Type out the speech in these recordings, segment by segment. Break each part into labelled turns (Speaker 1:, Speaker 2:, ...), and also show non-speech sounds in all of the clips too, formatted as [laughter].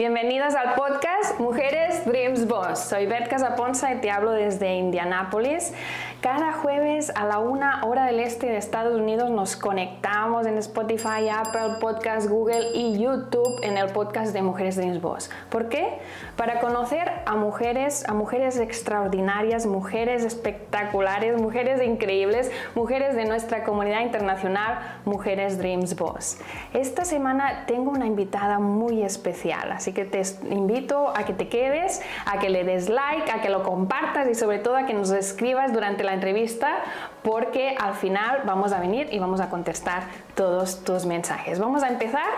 Speaker 1: Bienvenidas al podcast Mujeres Dreams Boss. Soy Beth Casaponza y te hablo desde Indianápolis. Cada jueves a la una hora del este de Estados Unidos nos conectamos en Spotify, Apple Podcast, Google y YouTube en el podcast de Mujeres Dreams Boss. ¿Por qué? Para conocer a mujeres, a mujeres extraordinarias, mujeres espectaculares, mujeres increíbles, mujeres de nuestra comunidad internacional, Mujeres Dreams Boss. Esta semana tengo una invitada muy especial, así que te invito a que te quedes, a que le des like, a que lo compartas y sobre todo a que nos escribas durante la entrevista porque al final vamos a venir y vamos a contestar todos tus mensajes. Vamos a empezar.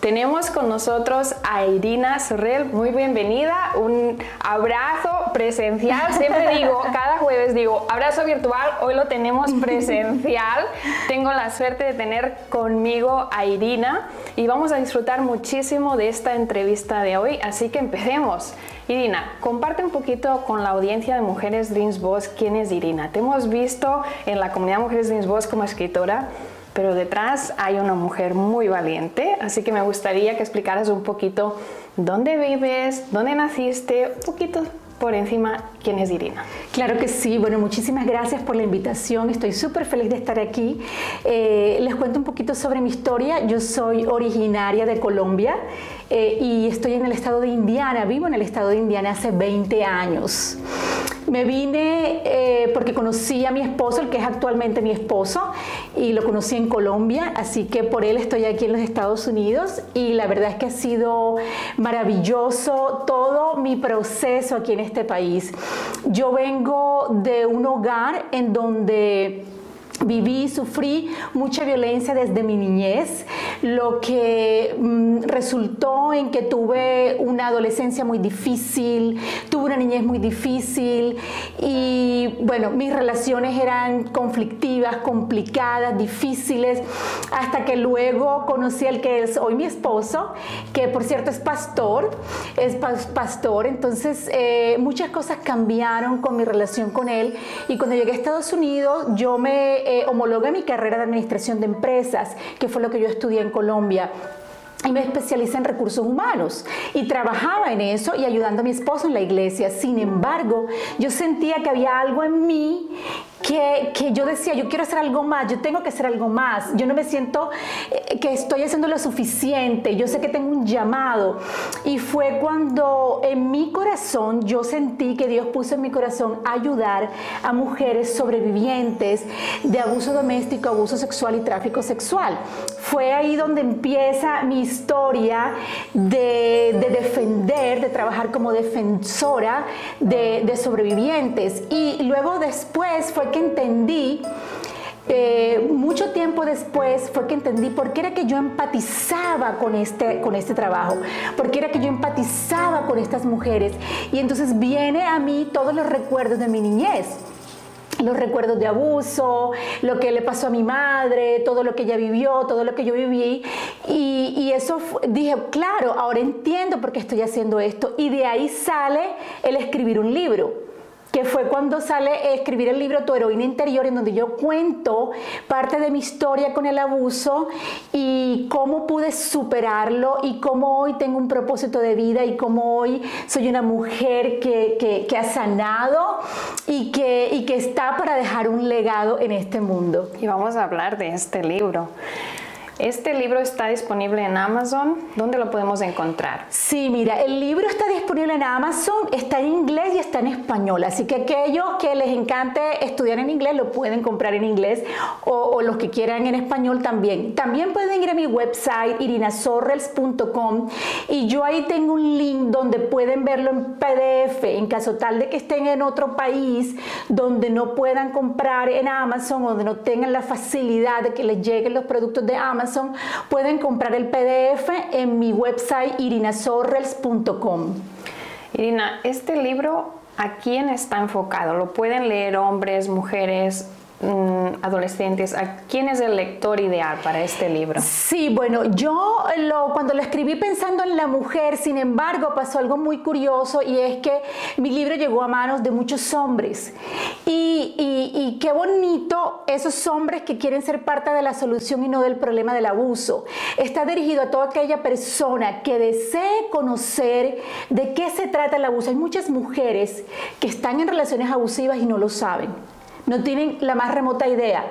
Speaker 1: Tenemos con nosotros a Irina Sorrell, muy bienvenida, un abrazo presencial, siempre [laughs] digo, cada jueves digo, abrazo virtual, hoy lo tenemos presencial, [laughs] tengo la suerte de tener conmigo a Irina y vamos a disfrutar muchísimo de esta entrevista de hoy, así que empecemos. Irina, comparte un poquito con la audiencia de Mujeres Dreams Boss quién es Irina. Te hemos visto en la comunidad Mujeres Dreams Boss como escritora, pero detrás hay una mujer muy valiente, así que me gustaría que explicaras un poquito dónde vives, dónde naciste, un poquito por encima quién es Irina.
Speaker 2: Claro que sí, bueno, muchísimas gracias por la invitación, estoy súper feliz de estar aquí. Eh, les cuento un poquito sobre mi historia, yo soy originaria de Colombia eh, y estoy en el estado de Indiana, vivo en el estado de Indiana hace 20 años. Me vine eh, porque conocí a mi esposo, el que es actualmente mi esposo, y lo conocí en Colombia, así que por él estoy aquí en los Estados Unidos y la verdad es que ha sido maravilloso todo mi proceso aquí en este país. Yo vengo de un hogar en donde Viví sufrí mucha violencia desde mi niñez, lo que mm, resultó en que tuve una adolescencia muy difícil, tuve una niñez muy difícil y bueno, mis relaciones eran conflictivas, complicadas, difíciles, hasta que luego conocí al que es hoy mi esposo, que por cierto es pastor, es pastor, entonces eh, muchas cosas cambiaron con mi relación con él y cuando llegué a Estados Unidos yo me eh, homologué mi carrera de administración de empresas, que fue lo que yo estudié en Colombia y me especialicé en recursos humanos y trabajaba en eso y ayudando a mi esposo en la iglesia. Sin embargo, yo sentía que había algo en mí que, que, yo decía, yo quiero hacer algo más, yo tengo que hacer algo más, yo no me siento eh, que estoy haciendo lo suficiente, yo sé que tengo un llamado. Y fue cuando en mi corazón yo sentí que Dios puso en mi corazón ayudar a mujeres sobrevivientes de abuso doméstico, abuso sexual y tráfico sexual. Fue ahí donde empieza mi historia de, de defender, de trabajar como defensora de, de sobrevivientes. Y luego después fue que entendí eh, mucho tiempo después fue que entendí por qué era que yo empatizaba con este, con este trabajo, por qué era que yo empatizaba con estas mujeres. Y entonces viene a mí todos los recuerdos de mi niñez los recuerdos de abuso, lo que le pasó a mi madre, todo lo que ella vivió, todo lo que yo viví. Y, y eso dije, claro, ahora entiendo por qué estoy haciendo esto. Y de ahí sale el escribir un libro que fue cuando sale escribir el libro Tu heroína interior, en donde yo cuento parte de mi historia con el abuso y cómo pude superarlo y cómo hoy tengo un propósito de vida y cómo hoy soy una mujer que, ha sanado y que, y que está para dejar un legado en este mundo.
Speaker 1: Y vamos a hablar de este libro. Este libro está disponible en Amazon. ¿Dónde lo podemos encontrar?
Speaker 2: Sí, mira, el libro está disponible en Amazon, está en inglés y está en español. Así que aquellos que les encante estudiar en inglés lo pueden comprar en inglés o, los que quieran en español también. También pueden ir a mi website irinasorrels.com y yo ahí tengo un link donde pueden verlo en PDF en caso tal de que estén en otro país donde no puedan comprar en Amazon o donde no tengan la facilidad de que les lleguen los productos de Amazon pueden comprar el PDF en mi website irinasorrels.com.
Speaker 1: Irina, este libro, ¿a quién está enfocado? ¿Lo pueden leer hombres, mujeres, adolescentes, ¿a quién es el lector ideal para este libro?
Speaker 2: Sí, bueno, yo lo, cuando lo escribí pensando en la mujer, sin embargo, pasó algo muy curioso y es que mi libro llegó a manos de muchos hombres. Y, y qué bonito esos hombres que quieren ser parte de la solución y no del problema del abuso. Está dirigido a toda aquella persona que desee conocer de qué se trata el abuso. Hay muchas mujeres que están en relaciones abusivas y no lo saben no tienen la más remota idea,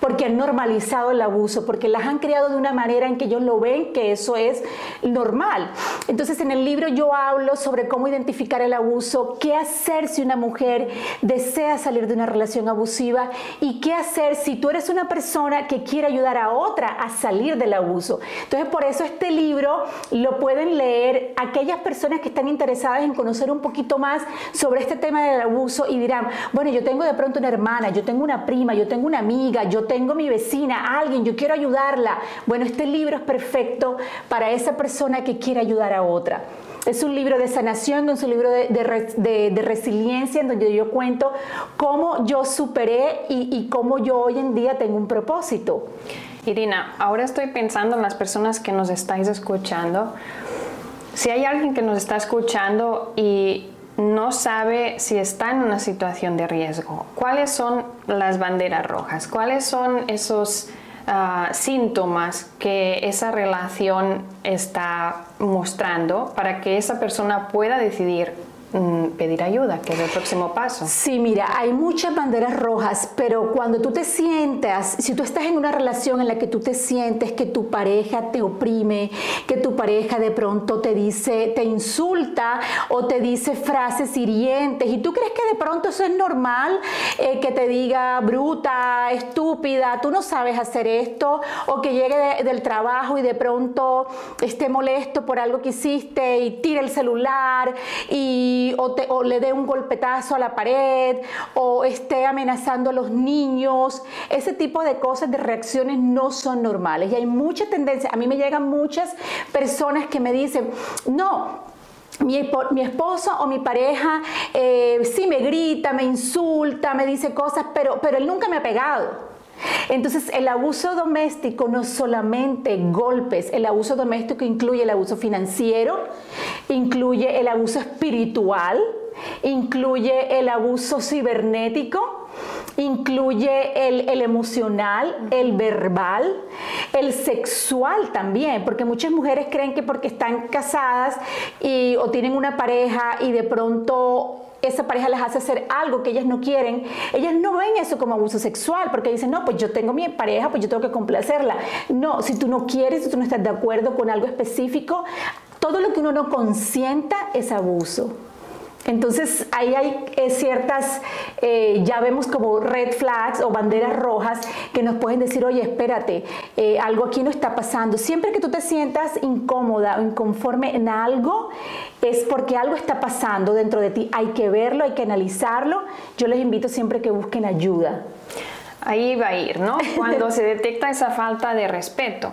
Speaker 2: porque han normalizado el abuso, porque las han criado de una manera en que ellos lo ven que eso es normal. Entonces en el libro yo hablo sobre cómo identificar el abuso, qué hacer si una mujer desea salir de una relación abusiva y qué hacer si tú eres una persona que quiere ayudar a otra a salir del abuso. Entonces por eso este libro lo pueden leer aquellas personas que están interesadas en conocer un poquito más sobre este tema del abuso y dirán, bueno, yo tengo de pronto una hermana, yo tengo una prima, yo tengo una amiga, yo tengo mi vecina, alguien, yo quiero ayudarla. Bueno, este libro es perfecto para esa persona que quiere ayudar a otra. Es un libro de sanación, es un libro de, resiliencia en donde yo cuento cómo yo superé y, y cómo yo hoy en día tengo un propósito.
Speaker 1: Irina, ahora estoy pensando en las personas que nos estáis escuchando. Si hay alguien que nos está escuchando y no sabe si está en una situación de riesgo. ¿Cuáles son las banderas rojas? ¿Cuáles son esos ah, síntomas que esa relación está mostrando para que esa persona pueda decidir pedir ayuda, que es el próximo paso.
Speaker 2: Sí, mira, hay muchas banderas rojas, pero cuando tú te sientas, si tú estás en una relación en la que tú te sientes que tu pareja te oprime, que tu pareja de pronto te dice, te insulta o te dice frases hirientes y tú crees que de pronto eso es normal, eh, que te diga bruta, estúpida, tú no sabes hacer esto, o que llegue del trabajo y de pronto esté molesto por algo que hiciste y tire el celular y o, le dé un golpetazo a la pared o esté amenazando a los niños. Ese tipo de cosas, de reacciones no son normales y hay mucha tendencia. A mí me llegan muchas personas que me dicen, no, mi, esposo o mi pareja eh, sí me grita, me insulta, me dice cosas, pero, pero él nunca me ha pegado. Entonces, el abuso doméstico no solamente golpes, el abuso doméstico incluye el abuso financiero, incluye el abuso espiritual, incluye el abuso cibernético, incluye el, emocional, el verbal, el sexual también, porque muchas mujeres creen que porque están casadas y, o tienen una pareja y de pronto esa pareja les hace hacer algo que ellas no quieren, ellas no ven eso como abuso sexual, porque dicen, no, pues yo tengo mi pareja, pues yo tengo que complacerla. No, si tú no quieres, si tú no estás de acuerdo con algo específico, todo lo que uno no consienta es abuso. Entonces ahí hay eh, ciertas, eh, ya vemos como red flags o banderas rojas que nos pueden decir, oye, espérate, eh, algo aquí no está pasando. Siempre que tú te sientas incómoda o inconforme en algo, es porque algo está pasando dentro de ti. Hay que verlo, hay que analizarlo. Yo les invito siempre que busquen ayuda.
Speaker 1: Ahí va a ir, ¿no? [laughs] Cuando se detecta esa falta de respeto,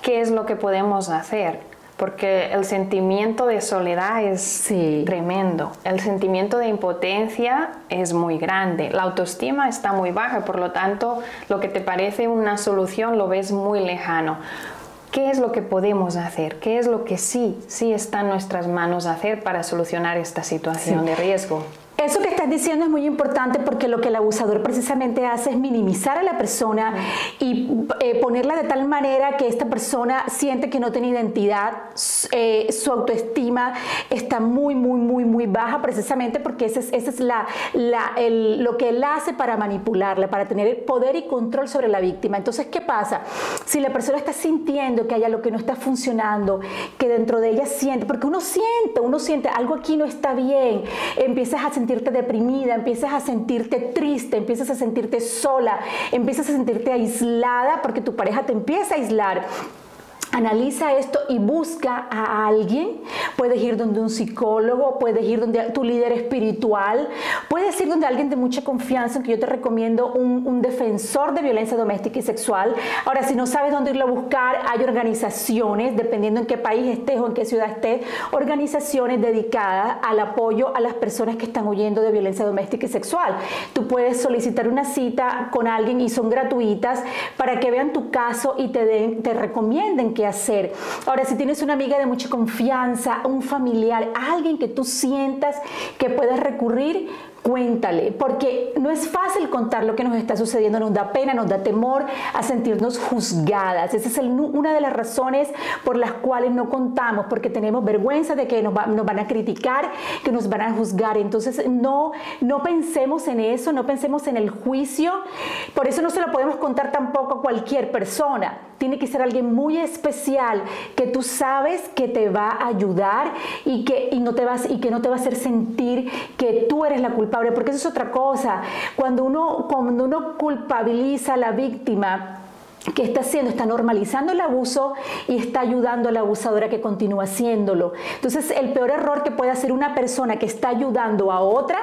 Speaker 1: ¿qué es lo que podemos hacer? Porque el sentimiento de soledad es tremendo, el sentimiento de impotencia es muy grande, la autoestima está muy baja, por lo tanto lo que te parece una solución lo ves muy lejano. ¿Qué es lo que podemos hacer? ¿Qué es lo que sí, sí está en nuestras manos hacer para solucionar esta situación de riesgo?
Speaker 2: Eso que estás diciendo es muy importante porque lo que el abusador precisamente hace es minimizar a la persona y eh, ponerla de tal manera que esta persona siente que no tiene identidad, eh, su autoestima está muy, muy, muy, muy baja precisamente porque ese es, es la, lo que él hace para manipularla, para tener poder y control sobre la víctima. Entonces, ¿qué pasa? Si la persona está sintiendo que hay algo que no está funcionando, que dentro de ella siente, porque uno siente, uno siente algo aquí no está bien, empiezas a sentirte deprimida, empiezas a sentirte triste, empiezas a sentirte sola, empiezas a sentirte aislada porque tu pareja te empieza a aislar Analiza esto y busca a alguien. Puedes ir donde un psicólogo, puedes ir donde tu líder espiritual, puedes ir donde alguien de mucha confianza, aunque yo te recomiendo un, defensor de violencia doméstica y sexual. Ahora, si no sabes dónde irlo a buscar, hay organizaciones, dependiendo en qué país estés o en qué ciudad estés, organizaciones dedicadas al apoyo a las personas que están huyendo de violencia doméstica y sexual. Tú puedes solicitar una cita con alguien y son gratuitas para que vean tu caso y te, den, te recomienden hacer. Ahora, si tienes una amiga de mucha confianza, un familiar, alguien que tú sientas que puedes recurrir, cuéntale, porque no es fácil contar lo que nos está sucediendo, nos da pena, nos da temor a sentirnos juzgadas. Esa es una de las razones por las cuales no contamos, porque tenemos vergüenza de que nos, nos, van a criticar, que nos van a juzgar. Entonces, no, no pensemos en eso, no pensemos en el juicio. Por eso no se lo podemos contar tampoco a cualquier persona. Tiene que ser alguien muy especial que tú sabes que te va a ayudar y que, y no, te vas, y que no te va a hacer sentir que tú eres la culpable porque eso es otra cosa. Cuando uno, cuando uno culpabiliza a la víctima, ¿Qué está haciendo? Está normalizando el abuso y está ayudando a la abusadora que continúa haciéndolo. Entonces, el peor error que puede hacer una persona que está ayudando a otra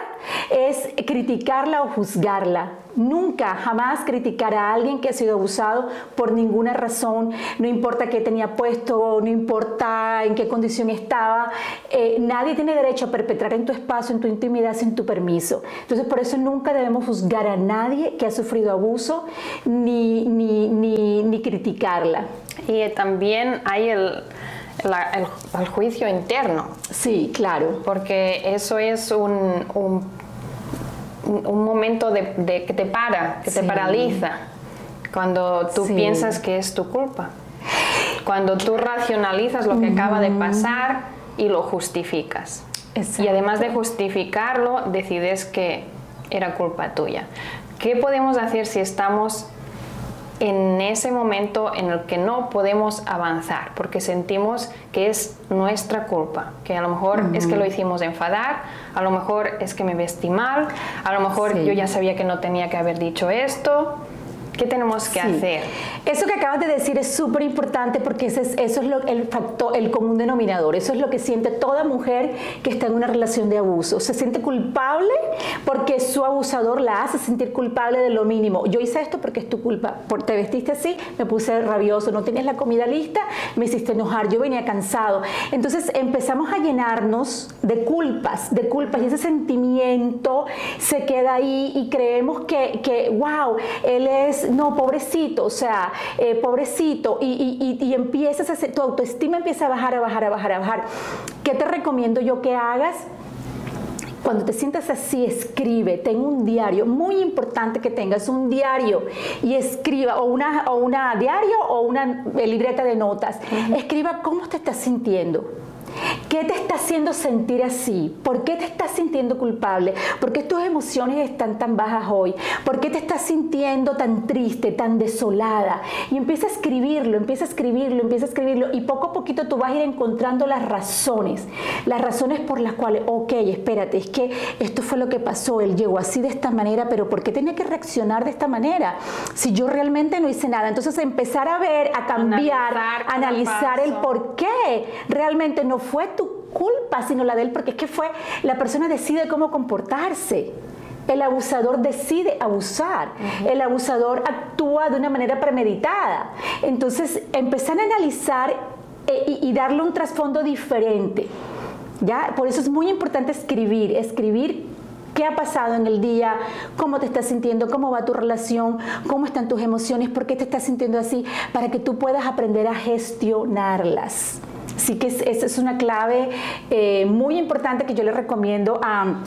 Speaker 2: es criticarla o juzgarla. Nunca, jamás criticar a alguien que ha sido abusado por ninguna razón, no importa qué tenía puesto, no importa en qué condición estaba. Eh, nadie tiene derecho a perpetrar en tu espacio, en tu intimidad, sin tu permiso. Entonces, por eso nunca debemos juzgar a nadie que ha sufrido abuso ni, ni, ni, criticarla.
Speaker 1: Y también hay el, el, juicio interno.
Speaker 2: Sí, claro.
Speaker 1: Porque eso es un un momento de, que te para, que te paraliza, cuando tú piensas que es tu culpa. Cuando tú racionalizas lo que acaba de pasar y lo justificas. Y además de justificarlo, decides que era culpa tuya. ¿Qué podemos hacer si estamos en ese momento en el que no podemos avanzar porque sentimos que es nuestra culpa, que a lo mejor es que lo hicimos enfadar, a lo mejor es que me vestí mal, a lo mejor yo ya sabía que no tenía que haber dicho esto, ¿Qué tenemos que hacer?
Speaker 2: Eso que acabas de decir es súper importante porque ese es, eso es lo, el factor, el común denominador. Eso es lo que siente toda mujer que está en una relación de abuso. Se siente culpable porque su abusador la hace sentir culpable de lo mínimo. Yo hice esto porque es tu culpa. Por, te vestiste así, me puse rabioso, no tenías la comida lista, me hiciste enojar, yo venía cansado. Entonces empezamos a llenarnos de culpas, de culpas y ese sentimiento se queda ahí y creemos que, que wow, él es no, pobrecito, o sea, eh, pobrecito, y, y, empiezas a hacer, tu autoestima empieza a bajar, a bajar, a bajar, a bajar. ¿Qué te recomiendo yo que hagas? Cuando te sientas así, escribe, ten un diario, muy importante que tengas un diario y escriba, o una, o una diario o una libreta de notas, escriba cómo te estás sintiendo ¿Qué te está haciendo sentir así? ¿Por qué te estás sintiendo culpable? ¿Por qué tus emociones están tan bajas hoy? ¿Por qué te estás sintiendo tan triste, tan desolada? Y empieza a escribirlo, empieza a escribirlo, empieza a escribirlo y poco a poquito tú vas a ir encontrando las razones, las razones por las cuales, ok, espérate, es que esto fue lo que pasó, él llegó así de esta manera, pero ¿por qué tenía que reaccionar de esta manera? Si yo realmente no hice nada. Entonces empezar a ver, a cambiar, analizar, analizar el por qué realmente no fue tu culpa, sino la de él, porque es que fue, la persona decide cómo comportarse. El abusador decide abusar. El abusador actúa de una manera premeditada. Entonces, empezar a analizar eh, y, darle un trasfondo diferente. ¿ya? Por eso es muy importante escribir, escribir qué ha pasado en el día, cómo te estás sintiendo, cómo va tu relación, cómo están tus emociones, por qué te estás sintiendo así, para que tú puedas aprender a gestionarlas. Así que esa es una clave eh, muy importante que yo le recomiendo a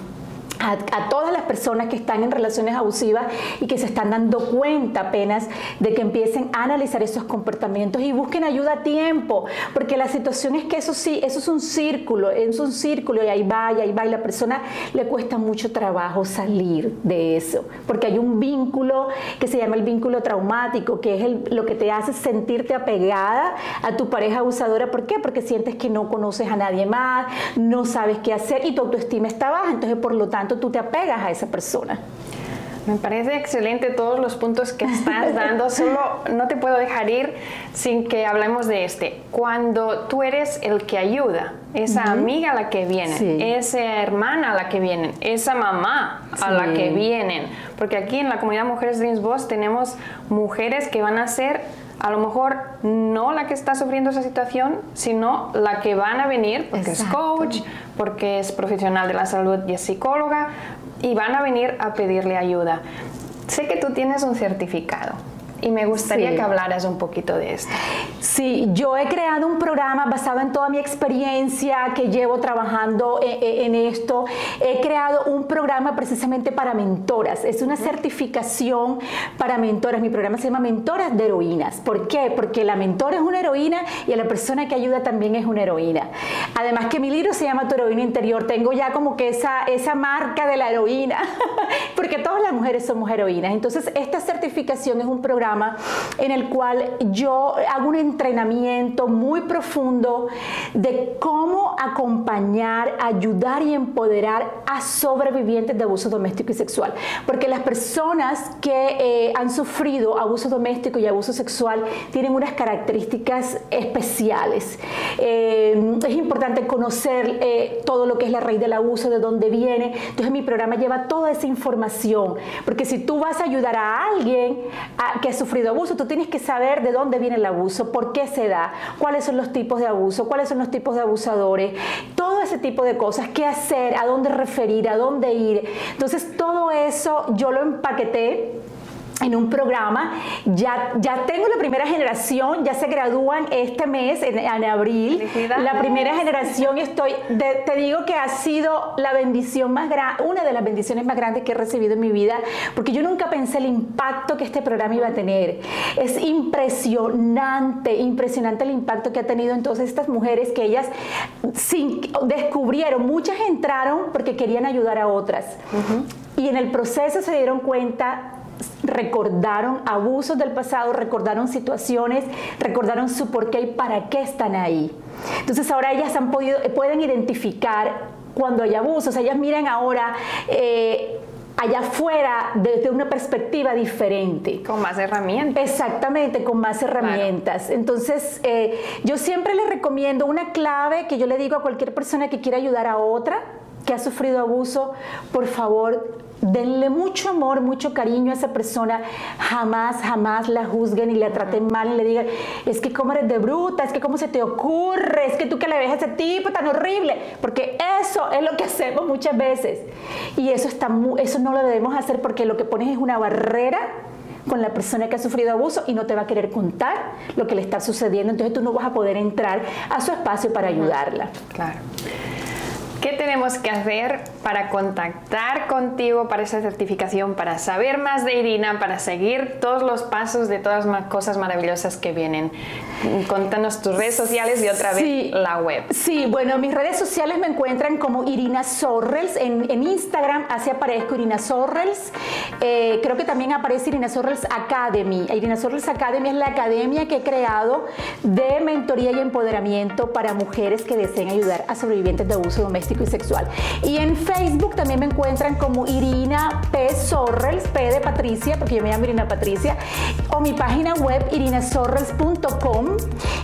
Speaker 2: a, todas las personas que están en relaciones abusivas y que se están dando cuenta apenas de que empiecen a analizar esos comportamientos y busquen ayuda a tiempo, porque la situación es que eso sí, eso es un círculo, es un círculo y ahí va, y ahí va, y la persona le cuesta mucho trabajo salir de eso, porque hay un vínculo que se llama el vínculo traumático, que es lo que te hace sentirte apegada a tu pareja abusadora. ¿Por qué? Porque sientes que no conoces a nadie más, no sabes qué hacer y tu autoestima está baja, entonces por lo tanto tú te apegas a esa persona.
Speaker 1: Me parece excelente todos los puntos que estás [laughs] dando, solo no te puedo dejar ir sin que hablemos de este. Cuando tú eres el que ayuda, esa amiga a la que vienen, esa hermana a la que vienen, esa mamá a la que vienen, porque aquí en la comunidad Mujeres Dreams Boss tenemos mujeres que van a ser a lo mejor no la que está sufriendo esa situación, sino la que van a venir porque es coach, porque es profesional de la salud y es psicóloga, y van a venir a pedirle ayuda. Sé que tú tienes un certificado y me gustaría que hablaras un poquito de esto.
Speaker 2: Sí, yo he creado un programa basado en toda mi experiencia que llevo trabajando e, e, en, esto. He creado un programa precisamente para mentoras. Es una certificación para mentoras. Mi programa se llama Mentoras de Heroínas. ¿Por qué? Porque la mentora es una heroína y la persona que ayuda también es una heroína. Además que mi libro se llama Tu heroína interior. Tengo ya como que esa, esa marca de la heroína, [laughs] porque todas las mujeres somos heroínas. Entonces, esta certificación es un programa en el cual yo hago un entrenamiento muy profundo de cómo acompañar, ayudar y empoderar a sobrevivientes de abuso doméstico y sexual. Porque las personas que eh, han sufrido abuso doméstico y abuso sexual tienen unas características especiales. Eh, es importante conocer eh, todo lo que es la raíz del abuso, de dónde viene. Entonces mi programa lleva toda esa información. Porque si tú vas a ayudar a alguien a, que sufrido abuso, tú tienes que saber de dónde viene el abuso, por qué se da, cuáles son los tipos de abuso, cuáles son los tipos de abusadores, todo ese tipo de cosas, qué hacer, a dónde referir, a dónde ir. Entonces todo eso yo lo empaqueté en un programa. Ya, ya tengo la primera generación, ya se gradúan este mes, en, abril. La primera generación, estoy, te digo que ha sido la bendición más grande, una de las bendiciones más grandes que he recibido en mi vida, porque yo nunca pensé el impacto que este programa iba a tener. Es impresionante, impresionante el impacto que ha tenido entonces estas mujeres que ellas sin, descubrieron, muchas entraron porque querían ayudar a otras. Y en el proceso se dieron cuenta recordaron abusos del pasado, recordaron situaciones, recordaron su por qué y para qué están ahí. Entonces ahora ellas han podido, pueden identificar cuando hay abusos, ellas miran ahora eh, allá afuera desde una perspectiva diferente.
Speaker 1: Con más herramientas.
Speaker 2: Exactamente, con más herramientas. Entonces, eh, yo siempre les recomiendo una clave que yo le digo a cualquier persona que quiera ayudar a otra que ha sufrido abuso, por favor, denle mucho amor, mucho cariño a esa persona, jamás, jamás la juzguen y la traten mal y le digan, es que cómo eres de bruta, es que cómo se te ocurre, es que tú que le ves a ese tipo tan horrible, porque eso es lo que hacemos muchas veces. Y eso, está, eso no lo debemos hacer porque lo que pones es una barrera con la persona que ha sufrido abuso y no te va a querer contar lo que le está sucediendo, entonces tú no vas a poder entrar a su espacio para ayudarla.
Speaker 1: Claro. ¿Qué tenemos que hacer para contactar contigo para esa certificación, para saber más de Irina, para seguir todos los pasos de todas las cosas maravillosas que vienen? Contanos tus redes sociales y otra vez la web.
Speaker 2: Sí, bueno, mis redes sociales me encuentran como Irina Sorrels. En, Instagram así aparezco Irina Sorrels. Eh, creo que también aparece Irina Sorrels Academy. Irina Sorrels Academy es la academia que he creado de mentoría y empoderamiento para mujeres que deseen ayudar a sobrevivientes de abuso doméstico y sexual. Y en Facebook también me encuentran como Irina P. Sorrels, P de Patricia, porque yo me llamo Irina Patricia, o mi página web irinasorrels.com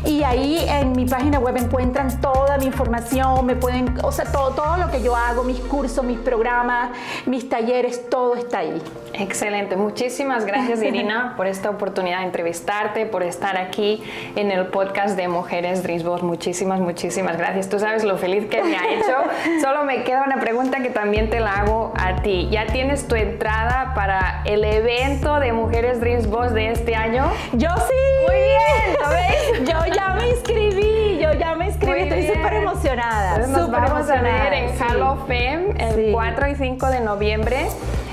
Speaker 2: y ahí en mi página web encuentran toda mi información, me pueden, o sea, todo, todo lo que yo hago, mis cursos, mis programas, mis talleres, todo está ahí.
Speaker 1: Excelente, muchísimas gracias Irina [laughs] por esta oportunidad de entrevistarte, por estar aquí en el podcast de Mujeres Dreams Muchísimas, muchísimas gracias. Tú sabes lo feliz que me ha hecho Solo me queda una pregunta que también te la hago a ti. ¿Ya tienes tu entrada para el evento de Mujeres Dreams Boss de este año?
Speaker 2: Yo sí.
Speaker 1: Muy bien, ¿sabes?
Speaker 2: Yo ya me inscribí yo ya me inscribí, estoy súper emocionada.
Speaker 1: nos vamos a ver en Fame el 4 y 5 de noviembre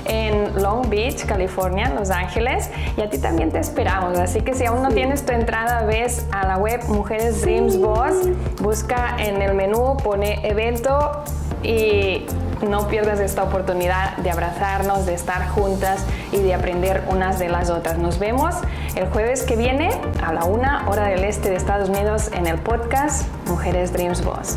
Speaker 1: en Long Beach, California, Los Ángeles. Y a ti también te esperamos. Así que si aún no tienes tu entrada, ves a la web Mujeres Dreams Boss, busca en el menú, pone evento y no pierdas esta oportunidad de abrazarnos, de estar juntas y de aprender unas de las otras. Nos vemos el jueves que viene a la una hora del este de Estados Unidos en el podcast Mujeres Dreams Boss.